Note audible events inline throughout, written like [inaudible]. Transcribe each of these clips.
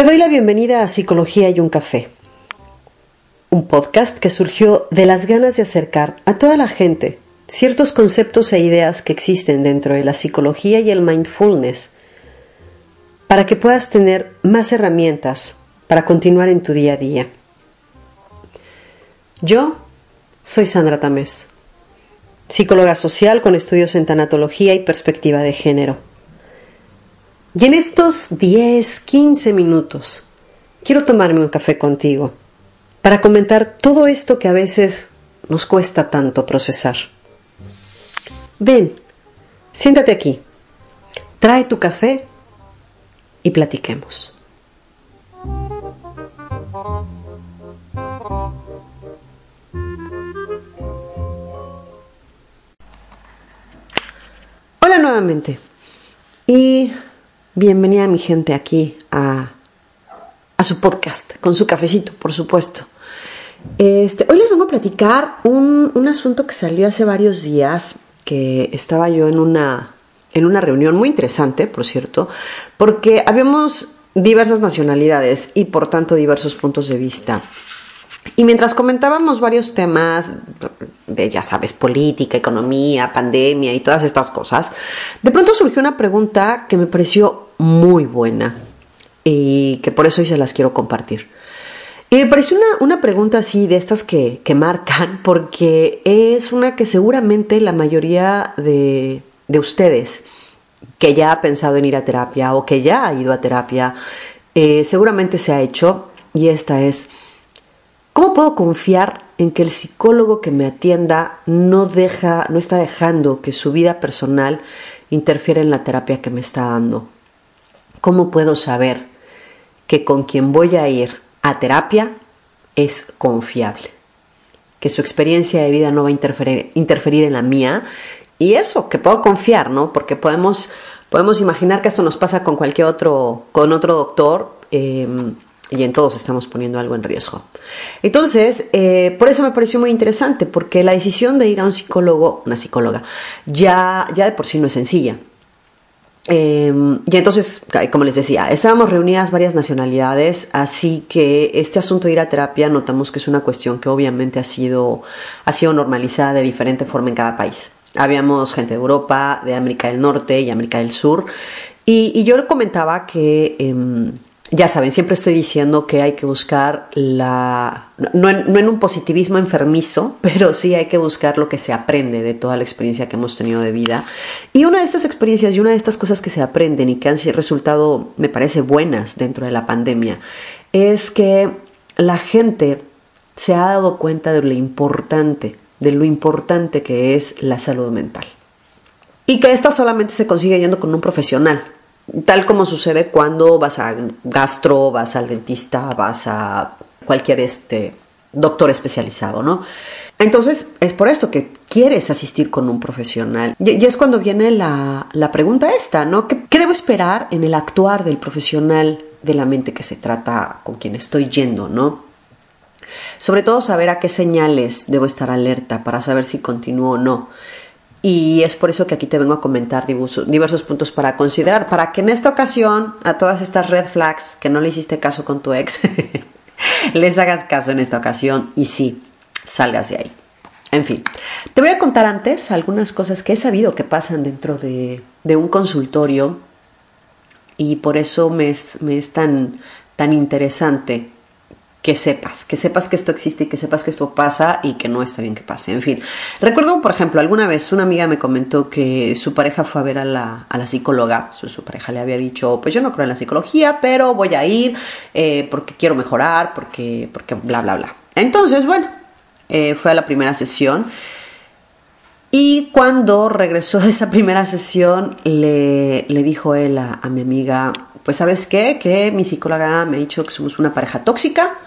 Te doy la bienvenida a Psicología y un café, un podcast que surgió de las ganas de acercar a toda la gente ciertos conceptos e ideas que existen dentro de la psicología y el mindfulness para que puedas tener más herramientas para continuar en tu día a día. Yo soy Sandra Tamés, psicóloga social con estudios en tanatología y perspectiva de género. Y en estos 10, 15 minutos quiero tomarme un café contigo para comentar todo esto que a veces nos cuesta tanto procesar. Ven, siéntate aquí, trae tu café y platiquemos. Hola nuevamente y bienvenida mi gente aquí a, a su podcast, con su cafecito, por supuesto. Este, hoy les vamos a platicar un, un asunto que salió hace varios días, que estaba yo en una, en una reunión muy interesante, por cierto, porque habíamos diversas nacionalidades y por tanto diversos puntos de vista. Y mientras comentábamos varios temas de, ya sabes, política, economía, pandemia y todas estas cosas, de pronto surgió una pregunta que me pareció muy buena y que por eso hoy se las quiero compartir. Y me pareció una, una pregunta así de estas que, que, marcan, porque es una que seguramente la mayoría de, de ustedes que ya ha pensado en ir a terapia o que ya ha ido a terapia, eh, seguramente se ha hecho, y esta es, ¿Cómo puedo confiar en que el psicólogo que me atienda no deja, no está dejando que su vida personal interfiera en la terapia que me está dando? ¿Cómo puedo saber que con quien voy a ir a terapia es confiable? Que su experiencia de vida no va a interferir, interferir en la mía y eso, que puedo confiar, ¿no? Porque podemos, podemos imaginar que esto nos pasa con cualquier otro, con otro doctor. Eh, y en todos estamos poniendo algo en riesgo. Entonces, eh, por eso me pareció muy interesante, porque la decisión de ir a un psicólogo, una psicóloga, ya, ya de por sí no es sencilla. Eh, y entonces, como les decía, estábamos reunidas varias nacionalidades, así que este asunto de ir a terapia notamos que es una cuestión que obviamente ha sido, ha sido normalizada de diferente forma en cada país. Habíamos gente de Europa, de América del Norte y América del Sur, y, y yo comentaba que... Eh, ya saben, siempre estoy diciendo que hay que buscar la, no en, un positivismo enfermizo, [laughs] pero sí hay que buscar lo que se aprende de toda la experiencia que hemos tenido de vida. Y una de estas experiencias y una de estas cosas que se aprenden y que han resultado, me parece, buenas dentro de la pandemia, es que la gente se ha dado cuenta de lo importante, de lo importante que es la salud mental. Y que esta solamente se consigue yendo con un profesional, tal como sucede cuando vas a gastro, vas al dentista, vas a cualquier este, doctor especializado, ¿no? Entonces, es por eso que quieres asistir con un profesional. Y, es cuando viene la, pregunta esta, ¿no? ¿Qué, ¿Qué, debo esperar en el actuar del profesional de la mente que se trata con quien estoy yendo, ¿no? Sobre todo saber a qué señales debo estar alerta para saber si continúo o no. Y es por eso que aquí te vengo a comentar diversos, puntos para considerar, para que en esta ocasión a todas estas red flags que no le hiciste caso con tu ex, [laughs] les hagas caso en esta ocasión y sí, salgas de ahí. En fin, te voy a contar antes algunas cosas que he sabido que pasan dentro de, un consultorio y por eso me es, me es tan, tan interesante que sepas, que sepas que esto existe y que sepas que esto pasa y que no está bien que pase. En fin, recuerdo, por ejemplo, alguna vez una amiga me comentó que su pareja fue a ver a la, a la psicóloga, su, pareja le había dicho, pues yo no creo en la psicología, pero voy a ir eh, porque quiero mejorar, porque, porque bla, bla, bla. Entonces, bueno, eh, fue a la primera sesión. Y cuando regresó de esa primera sesión, le, le dijo él a, a mi amiga, pues sabes qué, que mi psicóloga me ha dicho que somos una pareja tóxica,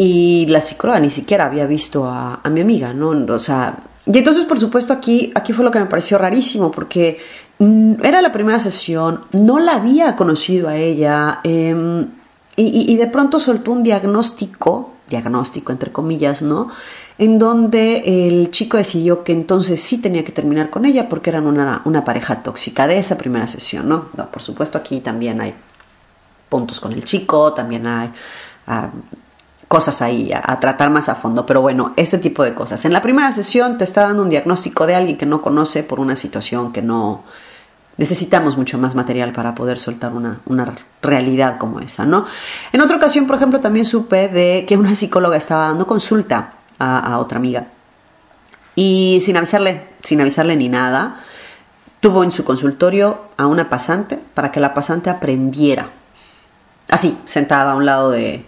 y la psicóloga ni siquiera había visto a, mi amiga, ¿no? O sea, y entonces, por supuesto, aquí, aquí fue lo que me pareció rarísimo, porque mm, era la primera sesión, no la había conocido a ella, em, y, de pronto soltó un diagnóstico, diagnóstico entre comillas, ¿no? En donde el chico decidió que entonces sí tenía que terminar con ella porque eran una, una pareja tóxica de esa primera sesión, ¿no? no por supuesto, aquí también hay puntos con el chico, también hay ah, cosas ahí a, tratar más a fondo, pero bueno, este tipo de cosas. En la primera sesión te está dando un diagnóstico de alguien que no conoce por una situación que no necesitamos mucho más material para poder soltar una, realidad como esa, ¿no? En otra ocasión, por ejemplo, también supe de que una psicóloga estaba dando consulta a otra amiga y sin avisarle, sin avisarle ni nada, tuvo en su consultorio a una pasante para que la pasante aprendiera. Así, sentada a un lado de,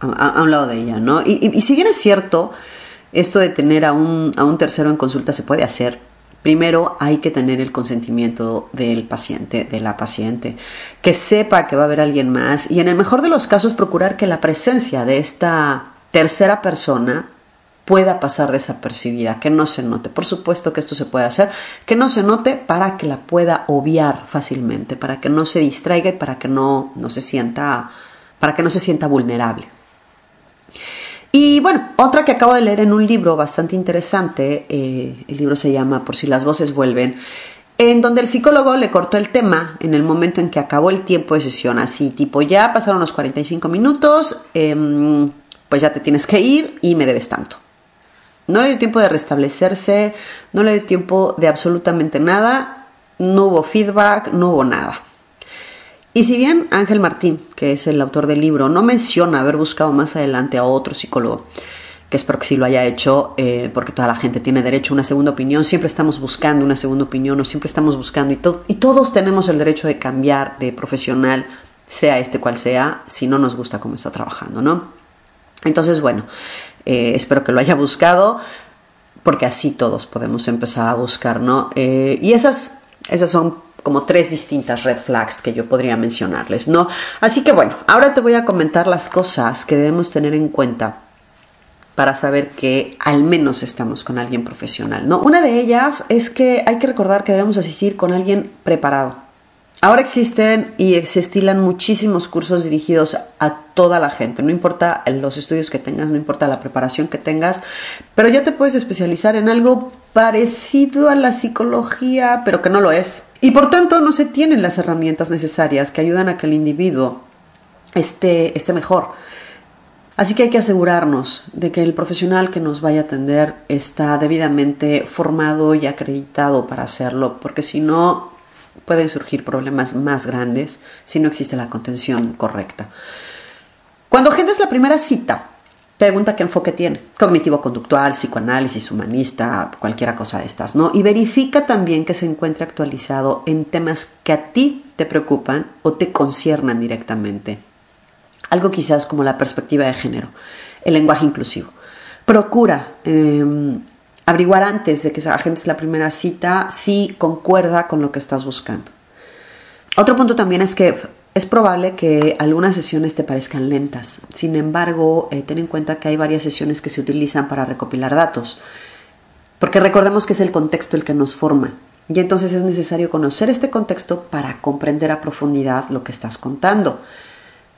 a, un de ella, ¿no? Y, si bien es cierto, esto de tener a un, a un tercero en consulta se puede hacer, primero hay que tener el consentimiento del paciente, de la paciente, que sepa que va a haber alguien más y en el mejor de los casos procurar que la presencia de esta tercera persona pueda pasar desapercibida, que no se note. Por supuesto que esto se puede hacer, que no se note para que la pueda obviar fácilmente, para que no se distraiga y para que no, no se sienta, para que no se sienta vulnerable. Y bueno, otra que acabo de leer en un libro bastante interesante, eh, el libro se llama Por si las voces vuelven, en donde el psicólogo le cortó el tema en el momento en que acabó el tiempo de sesión, así tipo ya pasaron los 45 minutos, em, pues ya te tienes que ir y me debes tanto. No le dio tiempo de restablecerse, no le dio tiempo de absolutamente nada, no hubo feedback, no hubo nada. Y si bien Ángel Martín, que es el autor del libro, no menciona haber buscado más adelante a otro psicólogo, que espero que sí lo haya hecho, eh, porque toda la gente tiene derecho a una segunda opinión, siempre estamos buscando una segunda opinión o siempre estamos buscando y, todos tenemos el derecho de cambiar de profesional, sea este cual sea, si no nos gusta cómo está trabajando, ¿no? Entonces, bueno, eh, espero que lo haya buscado, porque así todos podemos empezar a buscar, ¿no? Eh, y esas, esas son como tres distintas red flags que yo podría mencionarles, ¿no? Así que bueno, ahora te voy a comentar las cosas que debemos tener en cuenta para saber que al menos estamos con alguien profesional, ¿no? Una de ellas es que hay que recordar que debemos asistir con alguien preparado. Ahora existen y se estilan muchísimos cursos dirigidos a toda la gente, no importa los estudios que tengas, no importa la preparación que tengas, pero ya te puedes especializar en algo parecido a la psicología, pero que no lo es. Y por tanto no se tienen las herramientas necesarias que ayudan a que el individuo esté, esté mejor. Así que hay que asegurarnos de que el profesional que nos vaya a atender está debidamente formado y acreditado para hacerlo, porque si no, pueden surgir problemas más grandes si no existe la contención correcta. Cuando agendas la primera cita, pregunta qué enfoque tiene, cognitivo-conductual, psicoanálisis, humanista, cualquiera cosa de estas, ¿no? Y verifica también que se encuentre actualizado en temas que a ti te preocupan o te conciernan directamente. Algo quizás como la perspectiva de género, el lenguaje inclusivo. Procura em, averiguar antes de que agendes la primera cita si concuerda con lo que estás buscando. Otro punto también es que es probable que algunas sesiones te parezcan lentas. Sin embargo, eh, ten en cuenta que hay varias sesiones que se utilizan para recopilar datos. Porque recordemos que es el contexto el que nos forma. Y entonces es necesario conocer este contexto para comprender a profundidad lo que estás contando.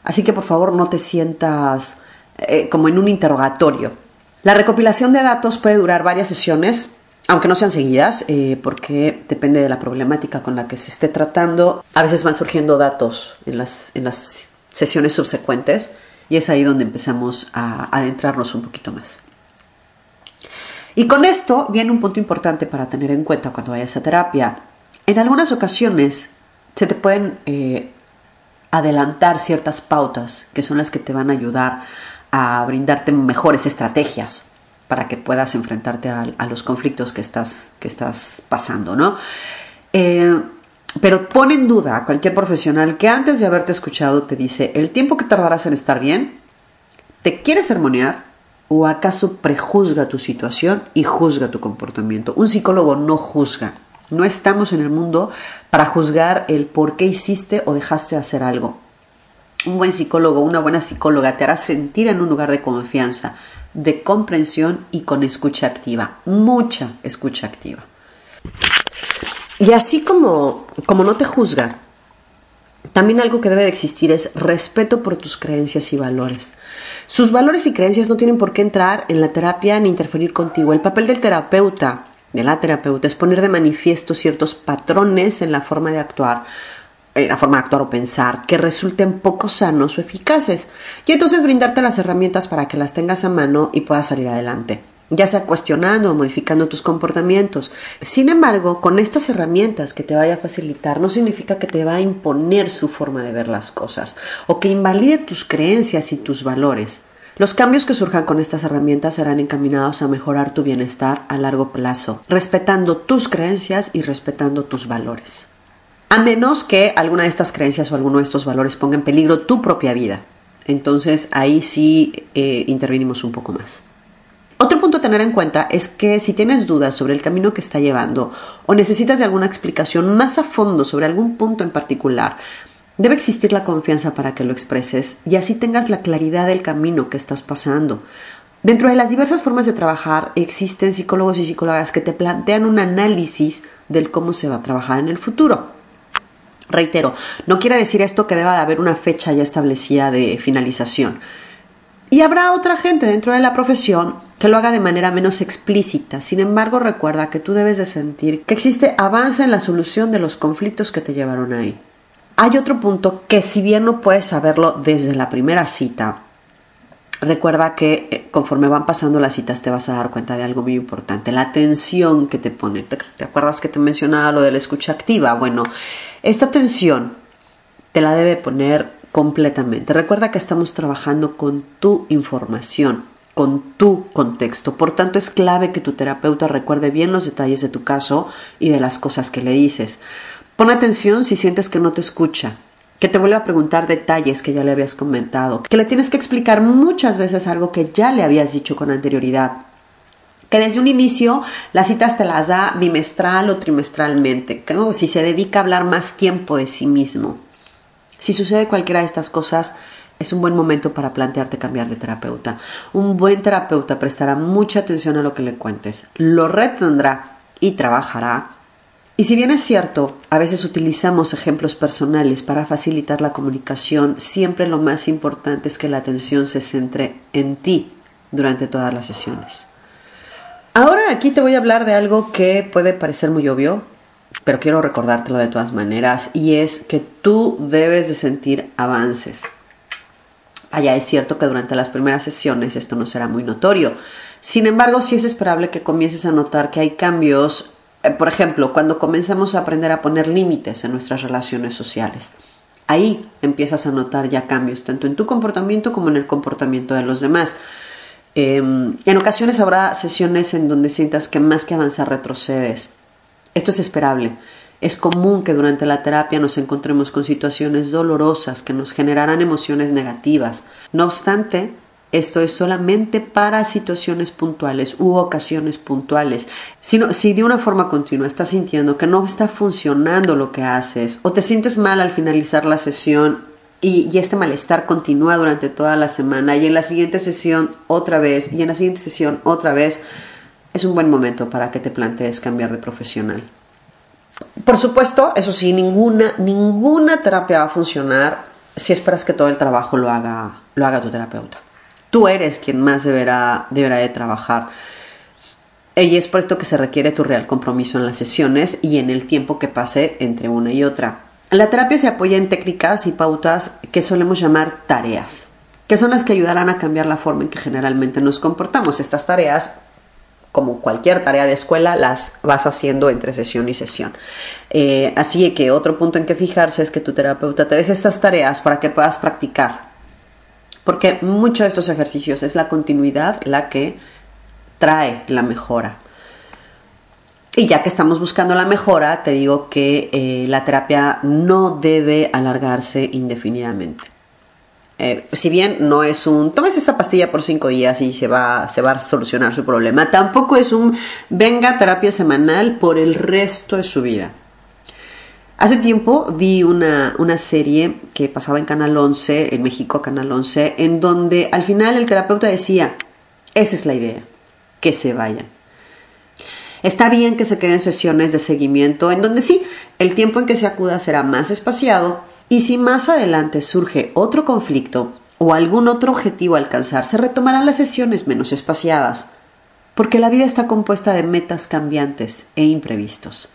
Así que por favor no te sientas eh, como en un interrogatorio. La recopilación de datos puede durar varias sesiones, aunque no sean seguidas, eh, porque depende de la problemática con la que se esté tratando. A veces van surgiendo datos en las, en las sesiones subsecuentes y es ahí donde empezamos a adentrarnos un poquito más. Y con esto viene un punto importante para tener en cuenta cuando vayas a terapia. En algunas ocasiones se te pueden eh, adelantar ciertas pautas que son las que te van a ayudar a brindarte mejores estrategias para que puedas enfrentarte a, los conflictos que estás, que estás pasando, ¿no? Eh, pero pone en duda a cualquier profesional que antes de haberte escuchado te dice el tiempo que tardarás en estar bien, te quiere sermonear o acaso prejuzga tu situación y juzga tu comportamiento. Un psicólogo no juzga. No estamos en el mundo para juzgar el por qué hiciste o dejaste de hacer algo un buen psicólogo, una buena psicóloga te hará sentir en un lugar de confianza, de comprensión y con escucha activa, mucha escucha activa. Y así como, como no te juzga, también algo que debe de existir es respeto por tus creencias y valores. Sus valores y creencias no tienen por qué entrar en la terapia ni interferir contigo. El papel del terapeuta, de la terapeuta, es poner de manifiesto ciertos patrones en la forma de actuar la forma de actuar o pensar que resulten poco sanos o eficaces y entonces brindarte las herramientas para que las tengas a mano y puedas salir adelante ya sea cuestionando o modificando tus comportamientos. Sin embargo, con estas herramientas que te vaya a facilitar no significa que te va a imponer su forma de ver las cosas o que invalide tus creencias y tus valores. Los cambios que surjan con estas herramientas serán encaminados a mejorar tu bienestar a largo plazo, respetando tus creencias y respetando tus valores a menos que alguna de estas creencias o alguno de estos valores ponga en peligro tu propia vida. Entonces ahí sí eh, intervinimos un poco más. Otro punto a tener en cuenta es que si tienes dudas sobre el camino que está llevando o necesitas de alguna explicación más a fondo sobre algún punto en particular, debe existir la confianza para que lo expreses y así tengas la claridad del camino que estás pasando. Dentro de las diversas formas de trabajar existen psicólogos y psicólogas que te plantean un análisis del cómo se va a trabajar en el futuro. Reitero, no quiere decir esto que deba de haber una fecha ya establecida de finalización. Y habrá otra gente dentro de la profesión que lo haga de manera menos explícita. Sin embargo, recuerda que tú debes de sentir que existe avance en la solución de los conflictos que te llevaron ahí. Hay otro punto que si bien no puedes saberlo desde la primera cita, recuerda que eh, conforme van pasando las citas te vas a dar cuenta de algo muy importante, la atención que te pone. ¿Te, acuerdas que te mencionaba lo de la escucha activa? Bueno, esta atención te la debe poner completamente. Recuerda que estamos trabajando con tu información, con tu contexto. Por tanto, es clave que tu terapeuta recuerde bien los detalles de tu caso y de las cosas que le dices. Pon atención si sientes que no te escucha, que te vuelve a preguntar detalles que ya le habías comentado, que le tienes que explicar muchas veces algo que ya le habías dicho con anterioridad, que desde un inicio las citas te las da bimestral o trimestralmente, que si se dedica a hablar más tiempo de sí mismo. Si sucede cualquiera de estas cosas, es un buen momento para plantearte cambiar de terapeuta. Un buen terapeuta prestará mucha atención a lo que le cuentes, lo retendrá y trabajará y si bien es cierto, a veces utilizamos ejemplos personales para facilitar la comunicación, siempre lo más importante es que la atención se centre en ti durante todas las sesiones. Ahora aquí te voy a hablar de algo que puede parecer muy obvio, pero quiero recordártelo de todas maneras, y es que tú debes de sentir avances. Vaya, es cierto que durante las primeras sesiones esto no será muy notorio. Sin embargo, sí es esperable que comiences a notar que hay cambios por ejemplo, cuando comenzamos a aprender a poner límites en nuestras relaciones sociales. Ahí empiezas a notar ya cambios, tanto en tu comportamiento como en el comportamiento de los demás. Em, en ocasiones habrá sesiones en donde sientas que más que avanzar retrocedes. Esto es esperable. Es común que durante la terapia nos encontremos con situaciones dolorosas que nos generarán emociones negativas. No obstante, esto es solamente para situaciones puntuales u ocasiones puntuales. Sino, si de una forma continua estás sintiendo que no está funcionando lo que haces o te sientes mal al finalizar la sesión y, y, este malestar continúa durante toda la semana y en la siguiente sesión otra vez y en la siguiente sesión otra vez, es un buen momento para que te plantees cambiar de profesional. Por supuesto, eso sí, ninguna, ninguna terapia va a funcionar si esperas que todo el trabajo lo haga, lo haga tu terapeuta. Tú eres quien más deberá, deberá de trabajar. Y es por esto que se requiere tu real compromiso en las sesiones y en el tiempo que pase entre una y otra. La terapia se apoya en técnicas y pautas que solemos llamar tareas, que son las que ayudarán a cambiar la forma en que generalmente nos comportamos. Estas tareas, como cualquier tarea de escuela, las vas haciendo entre sesión y sesión. Eh, así que otro punto en que fijarse es que tu terapeuta te deje estas tareas para que puedas practicar porque muchos de estos ejercicios es la continuidad la que trae la mejora. Y ya que estamos buscando la mejora, te digo que eh, la terapia no debe alargarse indefinidamente. Eh, si bien no es un tomes esa pastilla por cinco días y se va, se va a solucionar su problema, tampoco es un venga terapia semanal por el resto de su vida. Hace tiempo vi una, serie que pasaba en Canal 11, en México, Canal 11, en donde al final el terapeuta decía, esa es la idea, que se vayan. Está bien que se queden sesiones de seguimiento en donde sí, el tiempo en que se acuda será más espaciado y si más adelante surge otro conflicto o algún otro objetivo a alcanzar, se retomarán las sesiones menos espaciadas, porque la vida está compuesta de metas cambiantes e imprevistos.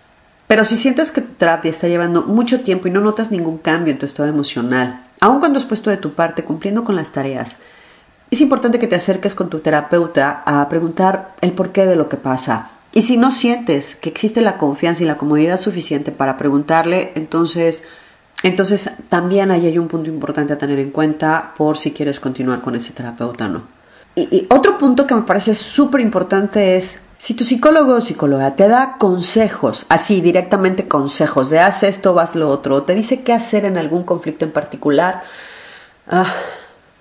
Pero si sientes que tu terapia está llevando mucho tiempo y no notas ningún cambio en tu estado emocional, aun cuando has puesto de tu parte cumpliendo con las tareas, es importante que te acerques con tu terapeuta a preguntar el porqué de lo que pasa. Y si no sientes que existe la confianza y la comodidad suficiente para preguntarle, entonces, entonces también ahí hay un punto importante a tener en cuenta por si quieres continuar con ese terapeuta o no. Y, y otro punto que me parece súper importante es si tu psicólogo o psicóloga te da consejos, así directamente consejos de haz esto, haz lo otro, o te dice qué hacer en algún conflicto en particular, ah,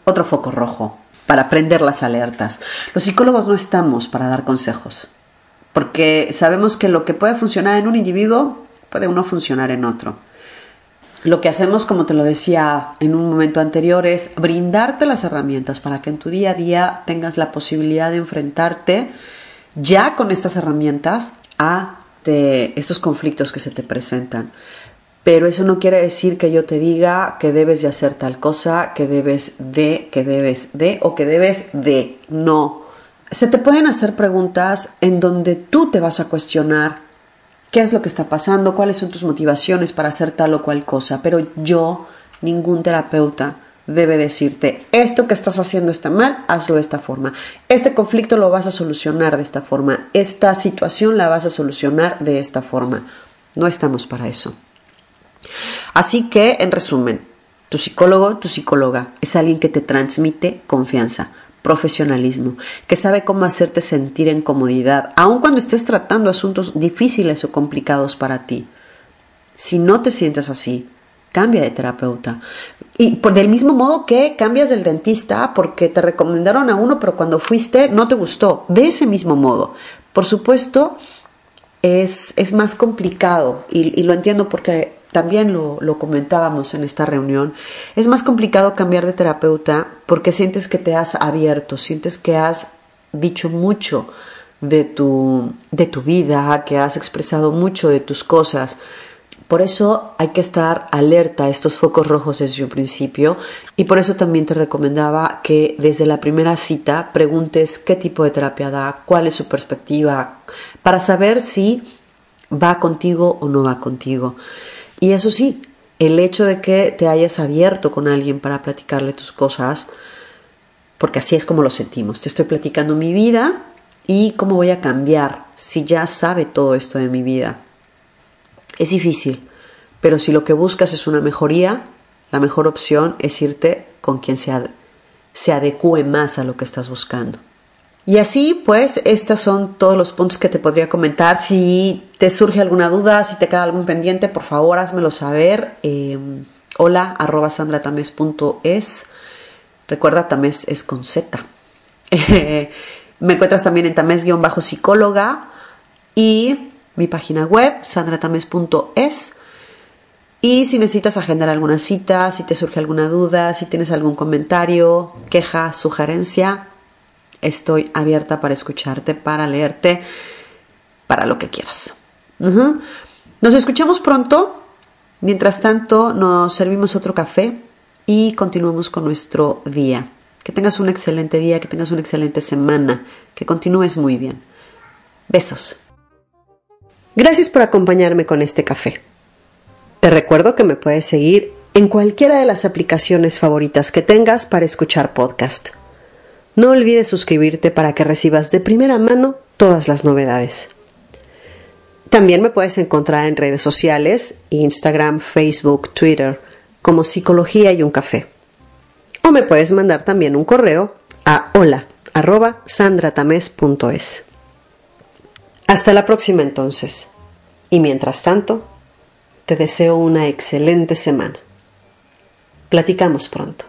otro foco rojo para prender las alertas. Los psicólogos no estamos para dar consejos, porque sabemos que lo que puede funcionar en un individuo puede no funcionar en otro. Lo que hacemos, como te lo decía en un momento anterior, es brindarte las herramientas para que en tu día a día tengas la posibilidad de enfrentarte ya con estas herramientas a estos conflictos que se te presentan. Pero eso no quiere decir que yo te diga que debes de hacer tal cosa, que debes de, que debes de o que debes de. No. Se te pueden hacer preguntas en donde tú te vas a cuestionar qué es lo que está pasando, cuáles son tus motivaciones para hacer tal o cual cosa. Pero yo, ningún terapeuta, debe decirte, esto que estás haciendo está mal, hazlo de esta forma. Este conflicto lo vas a solucionar de esta forma. Esta situación la vas a solucionar de esta forma. No estamos para eso. Así que, en resumen, tu psicólogo, tu psicóloga es alguien que te transmite confianza, profesionalismo, que sabe cómo hacerte sentir en comodidad, aun cuando estés tratando asuntos difíciles o complicados para ti. Si no te sientes así, cambia de terapeuta. Y por del mismo modo que cambias del dentista porque te recomendaron a uno, pero cuando fuiste no te gustó. De ese mismo modo. Por supuesto, es, es más complicado y, lo entiendo porque también lo, lo, comentábamos en esta reunión, es más complicado cambiar de terapeuta porque sientes que te has abierto, sientes que has dicho mucho de tu, de tu vida, que has expresado mucho de tus cosas. Por eso hay que estar alerta a estos focos rojos desde un principio y por eso también te recomendaba que desde la primera cita preguntes qué tipo de terapia da, cuál es su perspectiva, para saber si va contigo o no va contigo. Y eso sí, el hecho de que te hayas abierto con alguien para platicarle tus cosas, porque así es como lo sentimos. Te estoy platicando mi vida y cómo voy a cambiar si ya sabe todo esto de mi vida. Es difícil, pero si lo que buscas es una mejoría, la mejor opción es irte con quien se, se adecue más a lo que estás buscando. Y así, pues, estos son todos los puntos que te podría comentar. Si te surge alguna duda, si te queda algún pendiente, por favor, házmelo saber. Eh, hola, arroba sandratames.es. Recuerda, Tames es con Z. [laughs] me encuentras también en tames-psicóloga y mi página web, sandratames.es. Y si necesitas agendar alguna cita, si te surge alguna duda, si tienes algún comentario, queja, sugerencia, estoy abierta para escucharte, para leerte, para lo que quieras. Nos escuchamos pronto. Mientras tanto, nos servimos otro café y continuamos con nuestro día. Que tengas un excelente día, que tengas una excelente semana, que continúes muy bien. Besos. Gracias por acompañarme con este café. Te recuerdo que me puedes seguir en cualquiera de las aplicaciones favoritas que tengas para escuchar podcast. No olvides suscribirte para que recibas de primera mano todas las novedades. También me puedes encontrar en redes sociales, Instagram, Facebook, Twitter, como Psicología y un café. O me puedes mandar también un correo a hola hasta la próxima entonces. Y mientras tanto, te deseo una excelente semana. Platicamos pronto.